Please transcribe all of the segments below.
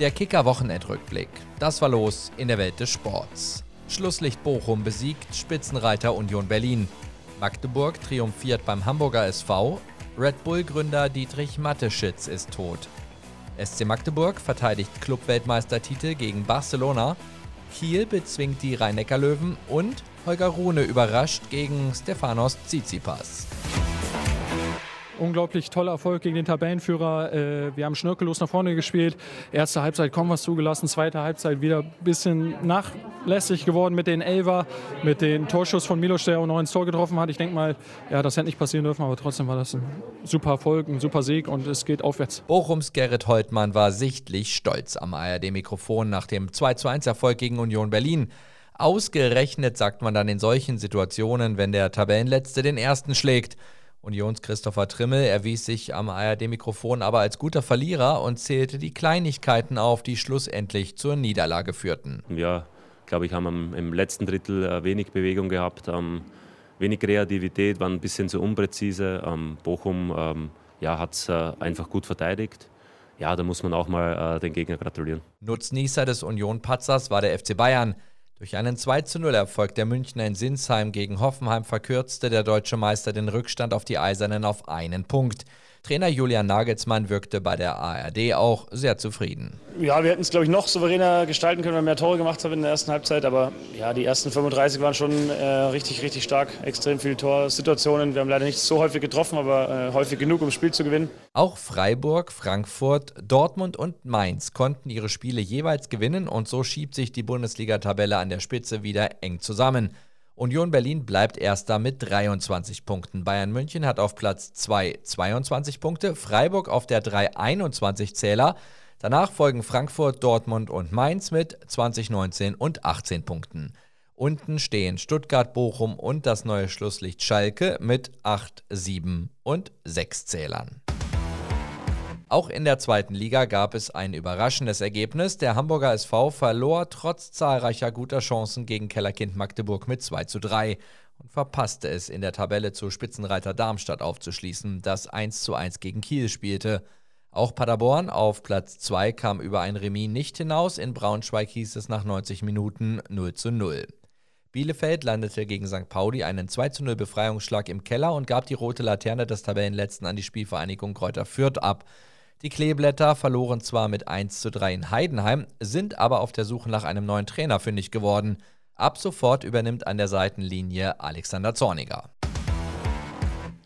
Der Kicker-Wochenendrückblick. Das war los in der Welt des Sports. Schlusslicht Bochum besiegt Spitzenreiter Union Berlin. Magdeburg triumphiert beim Hamburger SV. Red Bull-Gründer Dietrich Matteschitz ist tot. SC Magdeburg verteidigt Clubweltmeistertitel gegen Barcelona. Kiel bezwingt die Rhein-Neckar-Löwen und Holger Rune überrascht gegen Stefanos Tsitsipas unglaublich toller Erfolg gegen den Tabellenführer. Äh, wir haben schnörkellos nach vorne gespielt. Erste Halbzeit kaum was zugelassen, zweite Halbzeit wieder ein bisschen nachlässig geworden mit den Elver, mit dem Torschuss von Milos, der auch noch ins Tor getroffen hat. Ich denke mal, ja, das hätte nicht passieren dürfen, aber trotzdem war das ein super Erfolg, ein super Sieg und es geht aufwärts. Bochums Gerrit Holtmann war sichtlich stolz am ARD-Mikrofon nach dem 2-1-Erfolg gegen Union Berlin. Ausgerechnet sagt man dann in solchen Situationen, wenn der Tabellenletzte den ersten schlägt. Unions Christopher Trimmel erwies sich am ARD-Mikrofon aber als guter Verlierer und zählte die Kleinigkeiten auf, die schlussendlich zur Niederlage führten. Ja, glaube ich, haben im letzten Drittel äh, wenig Bewegung gehabt, ähm, wenig Kreativität, waren ein bisschen zu unpräzise. Ähm, Bochum ähm, ja, hat es äh, einfach gut verteidigt. Ja, da muss man auch mal äh, den Gegner gratulieren. Nutznießer des Union-Patzers war der FC Bayern. Durch einen 2-0-Erfolg der Münchner in Sinsheim gegen Hoffenheim verkürzte der deutsche Meister den Rückstand auf die Eisernen auf einen Punkt. Trainer Julian Nagelsmann wirkte bei der ARD auch sehr zufrieden. Ja, wir hätten es, glaube ich, noch souveräner gestalten können, wenn wir mehr Tore gemacht haben in der ersten Halbzeit. Aber ja, die ersten 35 waren schon äh, richtig, richtig stark. Extrem viele Torsituationen. Wir haben leider nicht so häufig getroffen, aber äh, häufig genug, um das Spiel zu gewinnen. Auch Freiburg, Frankfurt, Dortmund und Mainz konnten ihre Spiele jeweils gewinnen und so schiebt sich die Bundesliga-Tabelle an der Spitze wieder eng zusammen. Union Berlin bleibt erster mit 23 Punkten. Bayern München hat auf Platz 2 22 Punkte, Freiburg auf der 3 21 Zähler. Danach folgen Frankfurt, Dortmund und Mainz mit 20, 19 und 18 Punkten. Unten stehen Stuttgart, Bochum und das neue Schlusslicht Schalke mit 8, 7 und 6 Zählern. Auch in der zweiten Liga gab es ein überraschendes Ergebnis. Der Hamburger SV verlor trotz zahlreicher guter Chancen gegen Kellerkind Magdeburg mit 2 zu 3 und verpasste es in der Tabelle zu Spitzenreiter Darmstadt aufzuschließen, das 1 zu 1 gegen Kiel spielte. Auch Paderborn auf Platz 2 kam über ein Remis nicht hinaus. In Braunschweig hieß es nach 90 Minuten 0 zu 0. Bielefeld landete gegen St. Pauli einen 2 zu 0 Befreiungsschlag im Keller und gab die rote Laterne des Tabellenletzten an die Spielvereinigung Kräuter Fürth ab. Die Kleeblätter verloren zwar mit 1 zu 3 in Heidenheim, sind aber auf der Suche nach einem neuen Trainer fündig geworden. Ab sofort übernimmt an der Seitenlinie Alexander Zorniger.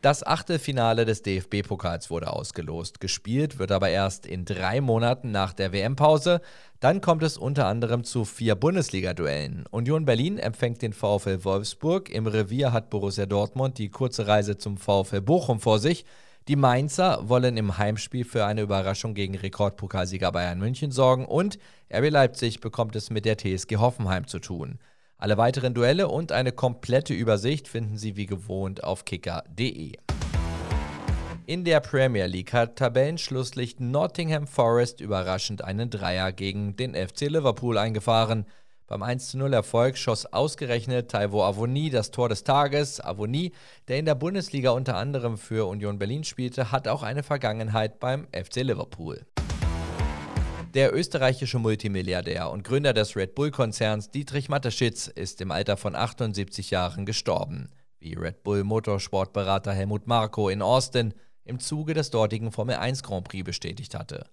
Das Achtelfinale des DFB-Pokals wurde ausgelost. Gespielt wird aber erst in drei Monaten nach der WM-Pause. Dann kommt es unter anderem zu vier Bundesliga-Duellen. Union Berlin empfängt den VfL Wolfsburg. Im Revier hat Borussia Dortmund die kurze Reise zum VfL Bochum vor sich. Die Mainzer wollen im Heimspiel für eine Überraschung gegen Rekordpokalsieger Bayern München sorgen und RB Leipzig bekommt es mit der TSG Hoffenheim zu tun. Alle weiteren Duelle und eine komplette Übersicht finden Sie wie gewohnt auf kicker.de. In der Premier League hat Tabellenschlusslicht Nottingham Forest überraschend einen Dreier gegen den FC Liverpool eingefahren. Beim 1-0-Erfolg schoss ausgerechnet Taiwo Avoni das Tor des Tages. Avoni, der in der Bundesliga unter anderem für Union Berlin spielte, hat auch eine Vergangenheit beim FC Liverpool. Der österreichische Multimilliardär und Gründer des Red Bull-Konzerns Dietrich Mateschitz ist im Alter von 78 Jahren gestorben, wie Red Bull Motorsportberater Helmut Marko in Austin im Zuge des dortigen Formel 1 Grand Prix bestätigt hatte.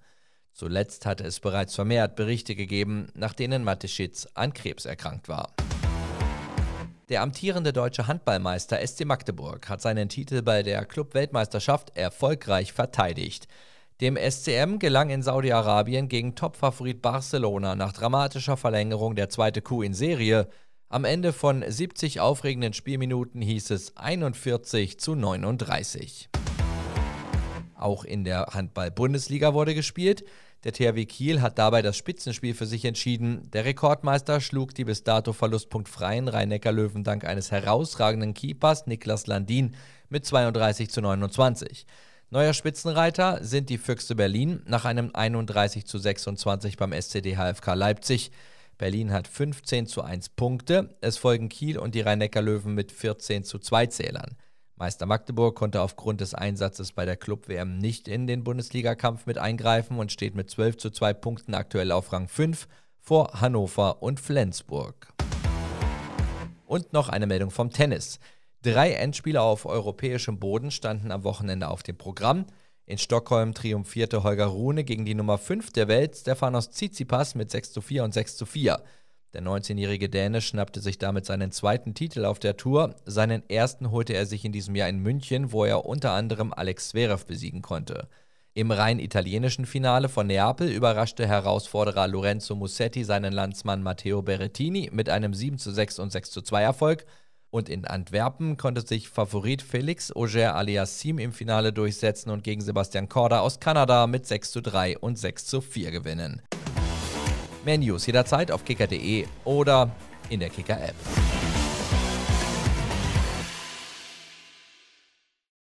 Zuletzt hatte es bereits vermehrt Berichte gegeben, nach denen Mateschitz an Krebs erkrankt war. Der amtierende deutsche Handballmeister SC Magdeburg hat seinen Titel bei der Club-Weltmeisterschaft erfolgreich verteidigt. Dem SCM gelang in Saudi-Arabien gegen Topfavorit Barcelona nach dramatischer Verlängerung der zweite Coup in Serie. Am Ende von 70 aufregenden Spielminuten hieß es 41 zu 39. Auch in der Handball-Bundesliga wurde gespielt. Der THW Kiel hat dabei das Spitzenspiel für sich entschieden. Der Rekordmeister schlug die bis dato verlustpunktfreien Rhein-Neckar-Löwen dank eines herausragenden Keepers Niklas Landin mit 32 zu 29. Neuer Spitzenreiter sind die Füchse Berlin nach einem 31 zu 26 beim SCD HFK Leipzig. Berlin hat 15 zu 1 Punkte. Es folgen Kiel und die Rhein-Neckar-Löwen mit 14 zu 2 Zählern. Meister Magdeburg konnte aufgrund des Einsatzes bei der Club-WM nicht in den Bundesligakampf mit eingreifen und steht mit 12 zu 2 Punkten aktuell auf Rang 5 vor Hannover und Flensburg. Und noch eine Meldung vom Tennis. Drei Endspiele auf europäischem Boden standen am Wochenende auf dem Programm. In Stockholm triumphierte Holger Rune gegen die Nummer 5 der Welt, Stefanos Tsitsipas, mit 6 zu 4 und 6 zu 4. Der 19-jährige Däne schnappte sich damit seinen zweiten Titel auf der Tour. Seinen ersten holte er sich in diesem Jahr in München, wo er unter anderem Alex Zverev besiegen konnte. Im rein italienischen Finale von Neapel überraschte Herausforderer Lorenzo Mussetti seinen Landsmann Matteo Berrettini mit einem 7 zu 6 und 6 zu 2 Erfolg. Und in Antwerpen konnte sich Favorit Felix Auger Aliassim im Finale durchsetzen und gegen Sebastian Korda aus Kanada mit 6 zu 3 und 6 zu 4 gewinnen. Mehr News jederzeit auf kicker.de oder in der Kicker-App.